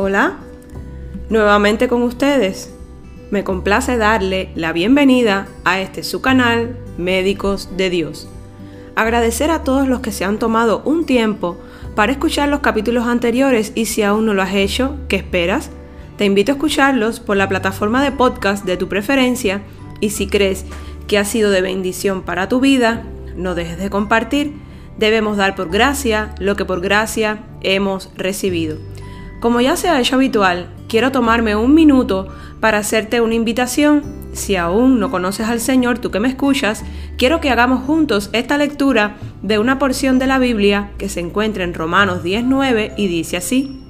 Hola, nuevamente con ustedes. Me complace darle la bienvenida a este su canal Médicos de Dios. Agradecer a todos los que se han tomado un tiempo para escuchar los capítulos anteriores y si aún no lo has hecho, ¿qué esperas? Te invito a escucharlos por la plataforma de podcast de tu preferencia y si crees que ha sido de bendición para tu vida, no dejes de compartir. Debemos dar por gracia lo que por gracia hemos recibido. Como ya se ha hecho habitual, quiero tomarme un minuto para hacerte una invitación. Si aún no conoces al Señor, tú que me escuchas, quiero que hagamos juntos esta lectura de una porción de la Biblia que se encuentra en Romanos 19 y dice así,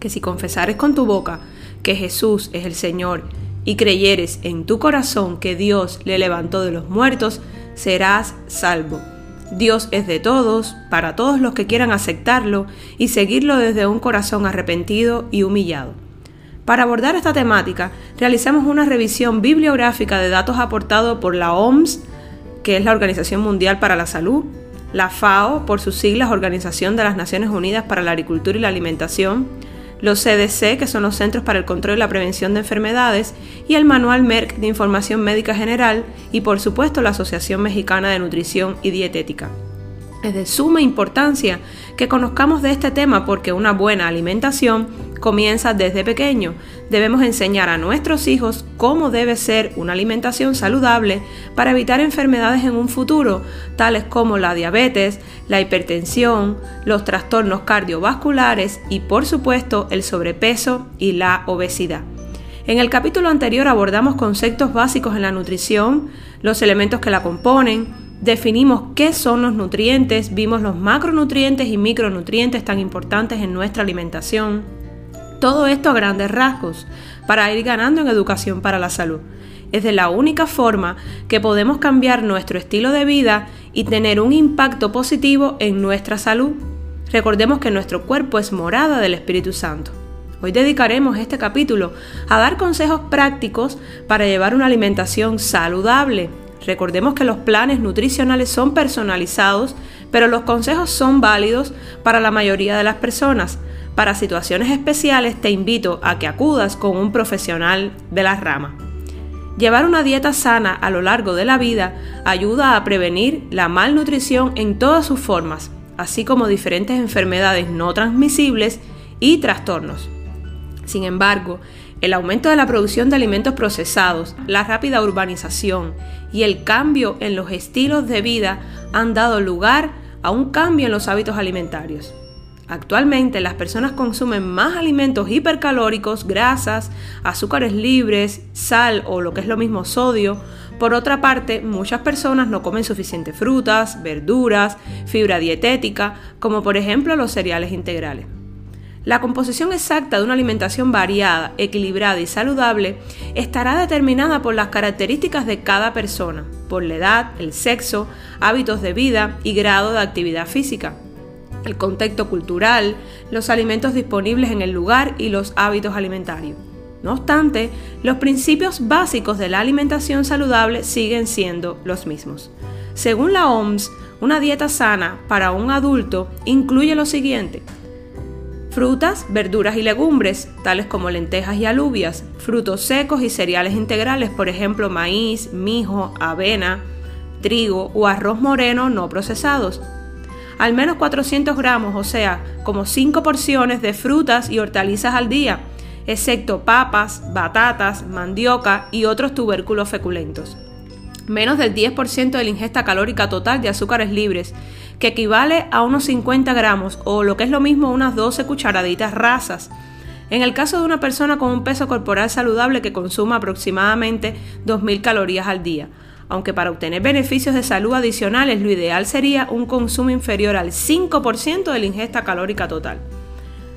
que si confesares con tu boca que Jesús es el Señor y creyeres en tu corazón que Dios le levantó de los muertos, serás salvo. Dios es de todos, para todos los que quieran aceptarlo y seguirlo desde un corazón arrepentido y humillado. Para abordar esta temática, realizamos una revisión bibliográfica de datos aportados por la OMS, que es la Organización Mundial para la Salud, la FAO, por sus siglas Organización de las Naciones Unidas para la Agricultura y la Alimentación, los CDC, que son los Centros para el Control y la Prevención de Enfermedades, y el Manual Merck de Información Médica General, y por supuesto la Asociación Mexicana de Nutrición y Dietética. Es de suma importancia que conozcamos de este tema porque una buena alimentación comienza desde pequeño. Debemos enseñar a nuestros hijos cómo debe ser una alimentación saludable para evitar enfermedades en un futuro, tales como la diabetes, la hipertensión, los trastornos cardiovasculares y por supuesto el sobrepeso y la obesidad. En el capítulo anterior abordamos conceptos básicos en la nutrición, los elementos que la componen, definimos qué son los nutrientes, vimos los macronutrientes y micronutrientes tan importantes en nuestra alimentación. Todo esto a grandes rasgos, para ir ganando en educación para la salud. Es de la única forma que podemos cambiar nuestro estilo de vida y tener un impacto positivo en nuestra salud. Recordemos que nuestro cuerpo es morada del Espíritu Santo. Hoy dedicaremos este capítulo a dar consejos prácticos para llevar una alimentación saludable Recordemos que los planes nutricionales son personalizados, pero los consejos son válidos para la mayoría de las personas. Para situaciones especiales te invito a que acudas con un profesional de la rama. Llevar una dieta sana a lo largo de la vida ayuda a prevenir la malnutrición en todas sus formas, así como diferentes enfermedades no transmisibles y trastornos. Sin embargo, el aumento de la producción de alimentos procesados, la rápida urbanización y el cambio en los estilos de vida han dado lugar a un cambio en los hábitos alimentarios. Actualmente las personas consumen más alimentos hipercalóricos, grasas, azúcares libres, sal o lo que es lo mismo sodio. Por otra parte, muchas personas no comen suficientes frutas, verduras, fibra dietética, como por ejemplo los cereales integrales. La composición exacta de una alimentación variada, equilibrada y saludable estará determinada por las características de cada persona, por la edad, el sexo, hábitos de vida y grado de actividad física, el contexto cultural, los alimentos disponibles en el lugar y los hábitos alimentarios. No obstante, los principios básicos de la alimentación saludable siguen siendo los mismos. Según la OMS, una dieta sana para un adulto incluye lo siguiente Frutas, verduras y legumbres, tales como lentejas y alubias, frutos secos y cereales integrales, por ejemplo maíz, mijo, avena, trigo o arroz moreno no procesados. Al menos 400 gramos, o sea, como 5 porciones de frutas y hortalizas al día, excepto papas, batatas, mandioca y otros tubérculos feculentos menos del 10% de la ingesta calórica total de azúcares libres, que equivale a unos 50 gramos o lo que es lo mismo unas 12 cucharaditas rasas. En el caso de una persona con un peso corporal saludable que consuma aproximadamente 2.000 calorías al día, aunque para obtener beneficios de salud adicionales lo ideal sería un consumo inferior al 5% de la ingesta calórica total.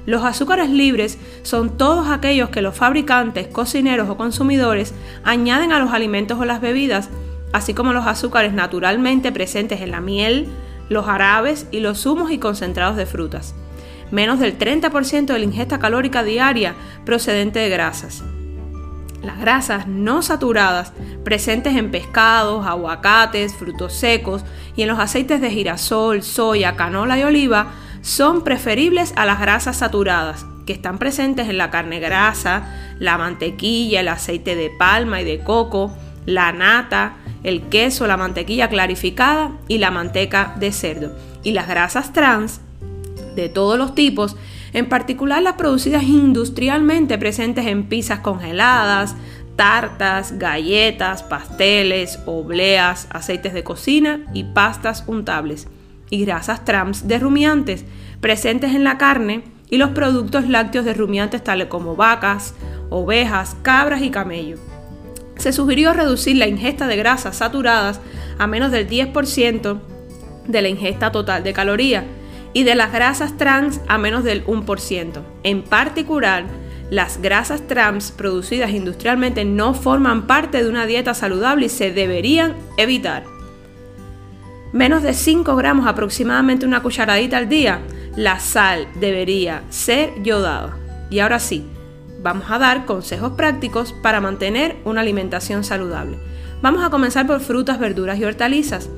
Los azúcares libres son todos aquellos que los fabricantes, cocineros o consumidores añaden a los alimentos o las bebidas así como los azúcares naturalmente presentes en la miel, los jarabes y los zumos y concentrados de frutas. Menos del 30% de la ingesta calórica diaria procedente de grasas. Las grasas no saturadas presentes en pescados, aguacates, frutos secos y en los aceites de girasol, soya, canola y oliva son preferibles a las grasas saturadas, que están presentes en la carne grasa, la mantequilla, el aceite de palma y de coco, la nata, el queso, la mantequilla clarificada y la manteca de cerdo. Y las grasas trans de todos los tipos, en particular las producidas industrialmente presentes en pizzas congeladas, tartas, galletas, pasteles, obleas, aceites de cocina y pastas untables. Y grasas trans de rumiantes presentes en la carne y los productos lácteos de rumiantes tales como vacas, ovejas, cabras y camellos. Se sugirió reducir la ingesta de grasas saturadas a menos del 10% de la ingesta total de calorías y de las grasas trans a menos del 1%. En particular, las grasas trans producidas industrialmente no forman parte de una dieta saludable y se deberían evitar. Menos de 5 gramos aproximadamente una cucharadita al día la sal debería ser yodada. Y ahora sí, vamos a dar consejos prácticos para mantener una alimentación saludable. Vamos a comenzar por frutas, verduras y hortalizas.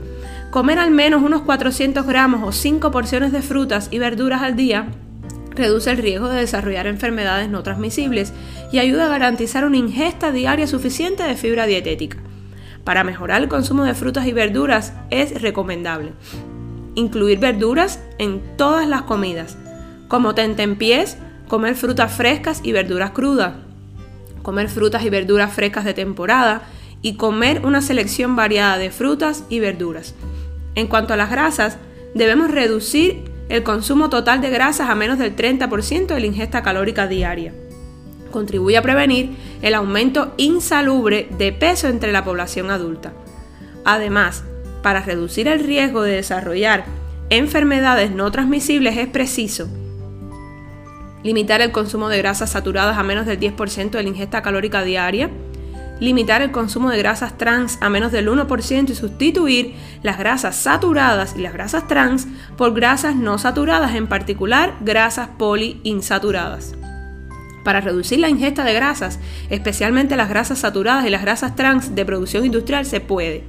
Comer al menos unos 400 gramos o 5 porciones de frutas y verduras al día reduce el riesgo de desarrollar enfermedades no transmisibles y ayuda a garantizar una ingesta diaria suficiente de fibra dietética. Para mejorar el consumo de frutas y verduras es recomendable incluir verduras en todas las comidas, como tentempiés, comer frutas frescas y verduras crudas, comer frutas y verduras frescas de temporada y comer una selección variada de frutas y verduras. En cuanto a las grasas, debemos reducir el consumo total de grasas a menos del 30% de la ingesta calórica diaria. Contribuye a prevenir el aumento insalubre de peso entre la población adulta. Además, para reducir el riesgo de desarrollar enfermedades no transmisibles es preciso limitar el consumo de grasas saturadas a menos del 10% de la ingesta calórica diaria, limitar el consumo de grasas trans a menos del 1% y sustituir las grasas saturadas y las grasas trans por grasas no saturadas, en particular grasas poliinsaturadas. Para reducir la ingesta de grasas, especialmente las grasas saturadas y las grasas trans de producción industrial, se puede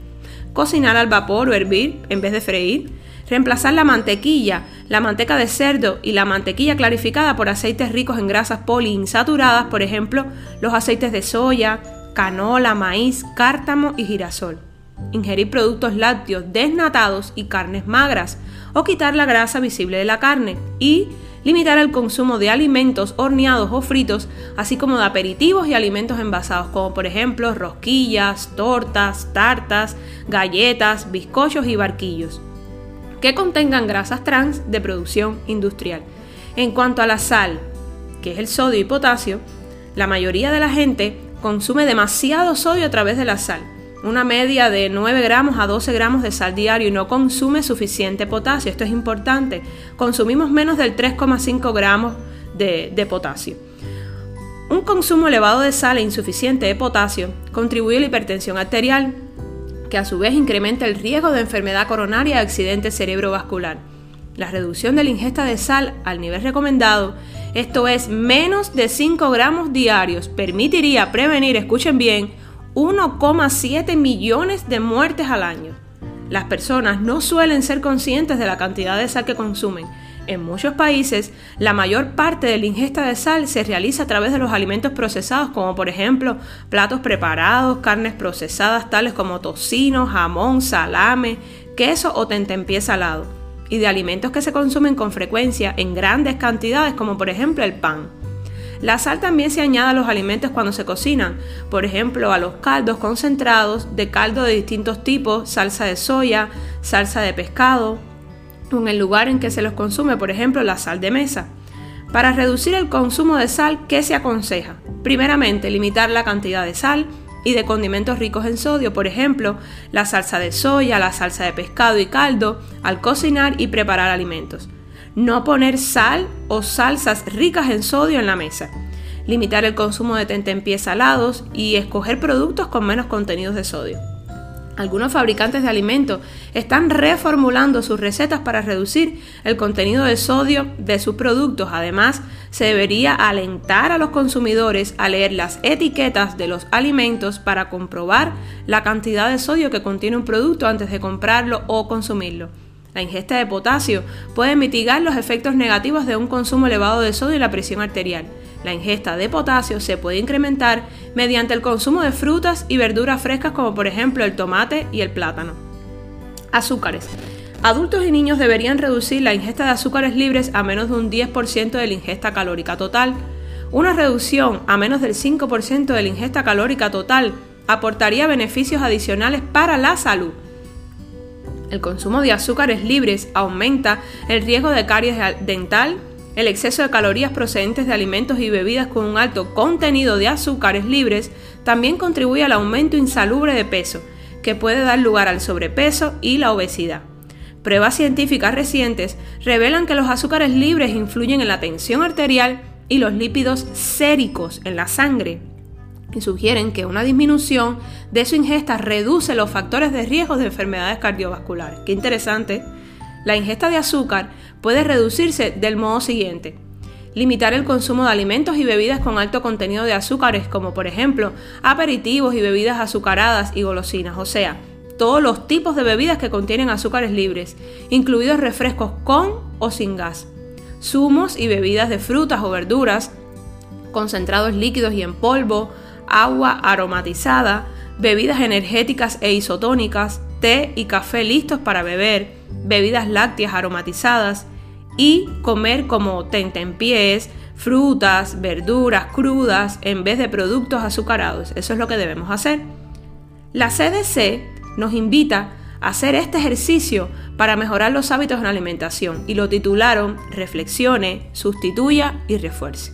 cocinar al vapor o hervir en vez de freír, reemplazar la mantequilla, la manteca de cerdo y la mantequilla clarificada por aceites ricos en grasas poliinsaturadas, por ejemplo, los aceites de soya, canola, maíz, cártamo y girasol. Ingerir productos lácteos desnatados y carnes magras o quitar la grasa visible de la carne y limitar el consumo de alimentos horneados o fritos, así como de aperitivos y alimentos envasados, como por ejemplo rosquillas, tortas, tartas, galletas, bizcochos y barquillos, que contengan grasas trans de producción industrial. En cuanto a la sal, que es el sodio y potasio, la mayoría de la gente consume demasiado sodio a través de la sal una media de 9 gramos a 12 gramos de sal diario y no consume suficiente potasio. Esto es importante. Consumimos menos del 3,5 gramos de, de, potasio. Un consumo elevado de sal e insuficiente de potasio contribuye a la hipertensión arterial, que a su vez incrementa el riesgo de enfermedad coronaria y accidente cerebrovascular. La reducción de la ingesta de sal al nivel recomendado, esto es menos de 5 gramos diarios, permitiría prevenir, escuchen bien, 1,7 millones de muertes al año. Las personas no suelen ser conscientes de la cantidad de sal que consumen. En muchos países, la mayor parte de la ingesta de sal se realiza a través de los alimentos procesados, como por ejemplo platos preparados, carnes procesadas tales como tocino, jamón, salame, queso o tentempié salado, y de alimentos que se consumen con frecuencia en grandes cantidades, como por ejemplo el pan. La sal también se añade a los alimentos cuando se cocinan, por ejemplo a los caldos concentrados de caldo de distintos tipos, salsa de soya, salsa de pescado, o en el lugar en que se los consume, por ejemplo la sal de mesa. Para reducir el consumo de sal, ¿qué se aconseja? Primeramente, limitar la cantidad de sal y de condimentos ricos en sodio, por ejemplo, la salsa de soya, la salsa de pescado y caldo, al cocinar y preparar alimentos no poner sal o salsas ricas en sodio en la mesa, limitar el consumo de tentempiés salados y escoger productos con menos contenidos de sodio. Algunos fabricantes de alimentos están reformulando sus recetas para reducir el contenido de sodio de sus productos. Además, se debería alentar a los consumidores a leer las etiquetas de los alimentos para comprobar la cantidad de sodio que contiene un producto antes de comprarlo o consumirlo. La ingesta de potasio puede mitigar los efectos negativos de un consumo elevado de sodio y la presión arterial. La ingesta de potasio se puede incrementar mediante el consumo de frutas y verduras frescas como por ejemplo el tomate y el plátano. Azúcares. Adultos y niños deberían reducir la ingesta de azúcares libres a menos de un 10% de la ingesta calórica total. Una reducción a menos del 5% de la ingesta calórica total aportaría beneficios adicionales para la salud. El consumo de azúcares libres aumenta el riesgo de caries dental, el exceso de calorías procedentes de alimentos y bebidas con un alto contenido de azúcares libres también contribuye al aumento insalubre de peso, que puede dar lugar al sobrepeso y la obesidad. Pruebas científicas recientes revelan que los azúcares libres influyen en la tensión arterial y los lípidos séricos en la sangre y sugieren que una disminución de su ingesta reduce los factores de riesgo de enfermedades cardiovasculares. Qué interesante. La ingesta de azúcar puede reducirse del modo siguiente. Limitar el consumo de alimentos y bebidas con alto contenido de azúcares, como por ejemplo aperitivos y bebidas azucaradas y golosinas, o sea, todos los tipos de bebidas que contienen azúcares libres, incluidos refrescos con o sin gas, zumos y bebidas de frutas o verduras, concentrados líquidos y en polvo, agua aromatizada, bebidas energéticas e isotónicas, té y café listos para beber, bebidas lácteas aromatizadas y comer como tentempiés, frutas, verduras crudas en vez de productos azucarados. Eso es lo que debemos hacer. La CDC nos invita a hacer este ejercicio para mejorar los hábitos en alimentación y lo titularon Reflexione, sustituya y refuerce.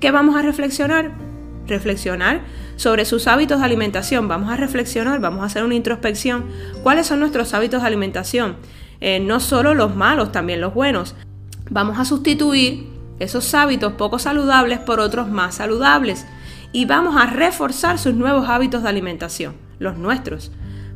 ¿Qué vamos a reflexionar? reflexionar sobre sus hábitos de alimentación. Vamos a reflexionar, vamos a hacer una introspección. ¿Cuáles son nuestros hábitos de alimentación? Eh, no solo los malos, también los buenos. Vamos a sustituir esos hábitos poco saludables por otros más saludables y vamos a reforzar sus nuevos hábitos de alimentación, los nuestros.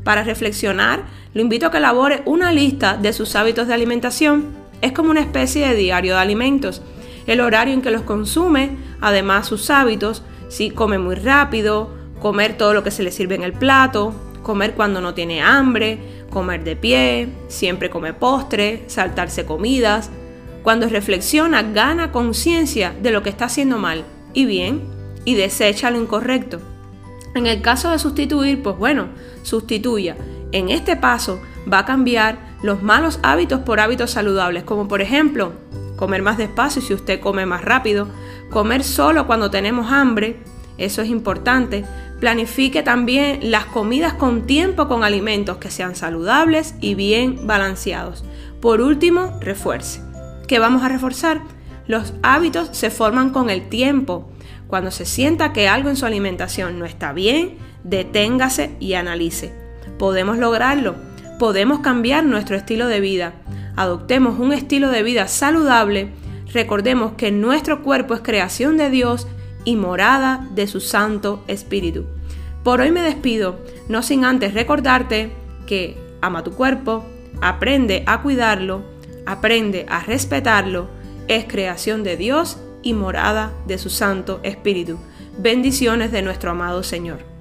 Para reflexionar, lo invito a que elabore una lista de sus hábitos de alimentación. Es como una especie de diario de alimentos, el horario en que los consume, además sus hábitos, si come muy rápido, comer todo lo que se le sirve en el plato, comer cuando no tiene hambre, comer de pie, siempre come postre, saltarse comidas. Cuando reflexiona, gana conciencia de lo que está haciendo mal y bien y desecha lo incorrecto. En el caso de sustituir, pues bueno, sustituya. En este paso va a cambiar los malos hábitos por hábitos saludables, como por ejemplo comer más despacio si usted come más rápido, comer solo cuando tenemos hambre, eso es importante. Planifique también las comidas con tiempo con alimentos que sean saludables y bien balanceados. Por último, refuerce. ¿Qué vamos a reforzar? Los hábitos se forman con el tiempo. Cuando se sienta que algo en su alimentación no está bien, deténgase y analice. Podemos lograrlo. Podemos cambiar nuestro estilo de vida adoptemos un estilo de vida saludable, recordemos que nuestro cuerpo es creación de Dios y morada de su Santo Espíritu. Por hoy me despido, no sin antes recordarte que ama tu cuerpo, aprende a cuidarlo, aprende a respetarlo, es creación de Dios y morada de su Santo Espíritu. Bendiciones de nuestro amado Señor.